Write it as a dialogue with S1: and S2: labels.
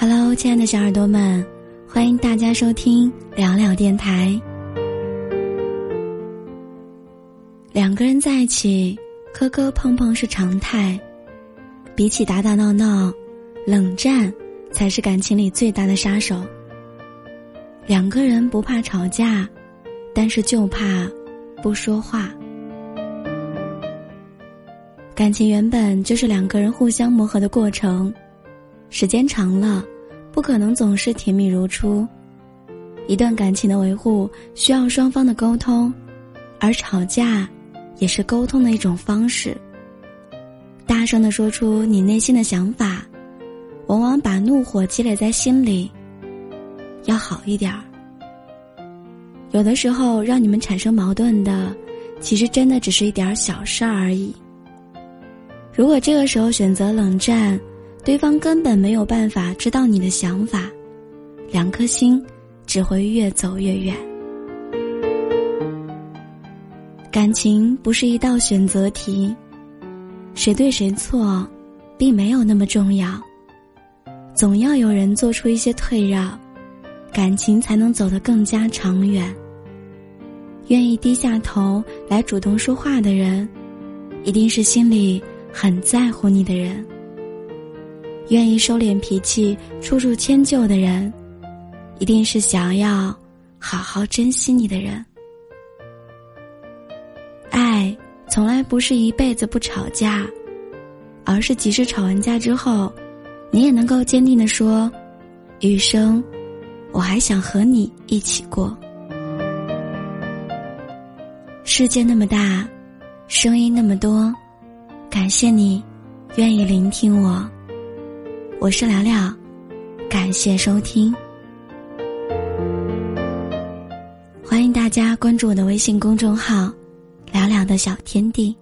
S1: Hello，亲爱的小耳朵们，欢迎大家收听聊聊电台。两个人在一起，磕磕碰碰是常态，比起打打闹闹，冷战才是感情里最大的杀手。两个人不怕吵架，但是就怕不说话。感情原本就是两个人互相磨合的过程。时间长了，不可能总是甜蜜如初。一段感情的维护需要双方的沟通，而吵架也是沟通的一种方式。大声的说出你内心的想法，往往把怒火积累在心里。要好一点儿。有的时候让你们产生矛盾的，其实真的只是一点小事儿而已。如果这个时候选择冷战，对方根本没有办法知道你的想法，两颗心只会越走越远。感情不是一道选择题，谁对谁错，并没有那么重要。总要有人做出一些退让，感情才能走得更加长远。愿意低下头来主动说话的人，一定是心里很在乎你的人。愿意收敛脾气、处处迁就的人，一定是想要好好珍惜你的人。爱从来不是一辈子不吵架，而是即使吵完架之后，你也能够坚定的说：“余生，我还想和你一起过。”世界那么大，声音那么多，感谢你愿意聆听我。我是聊聊，感谢收听，欢迎大家关注我的微信公众号“聊聊的小天地”。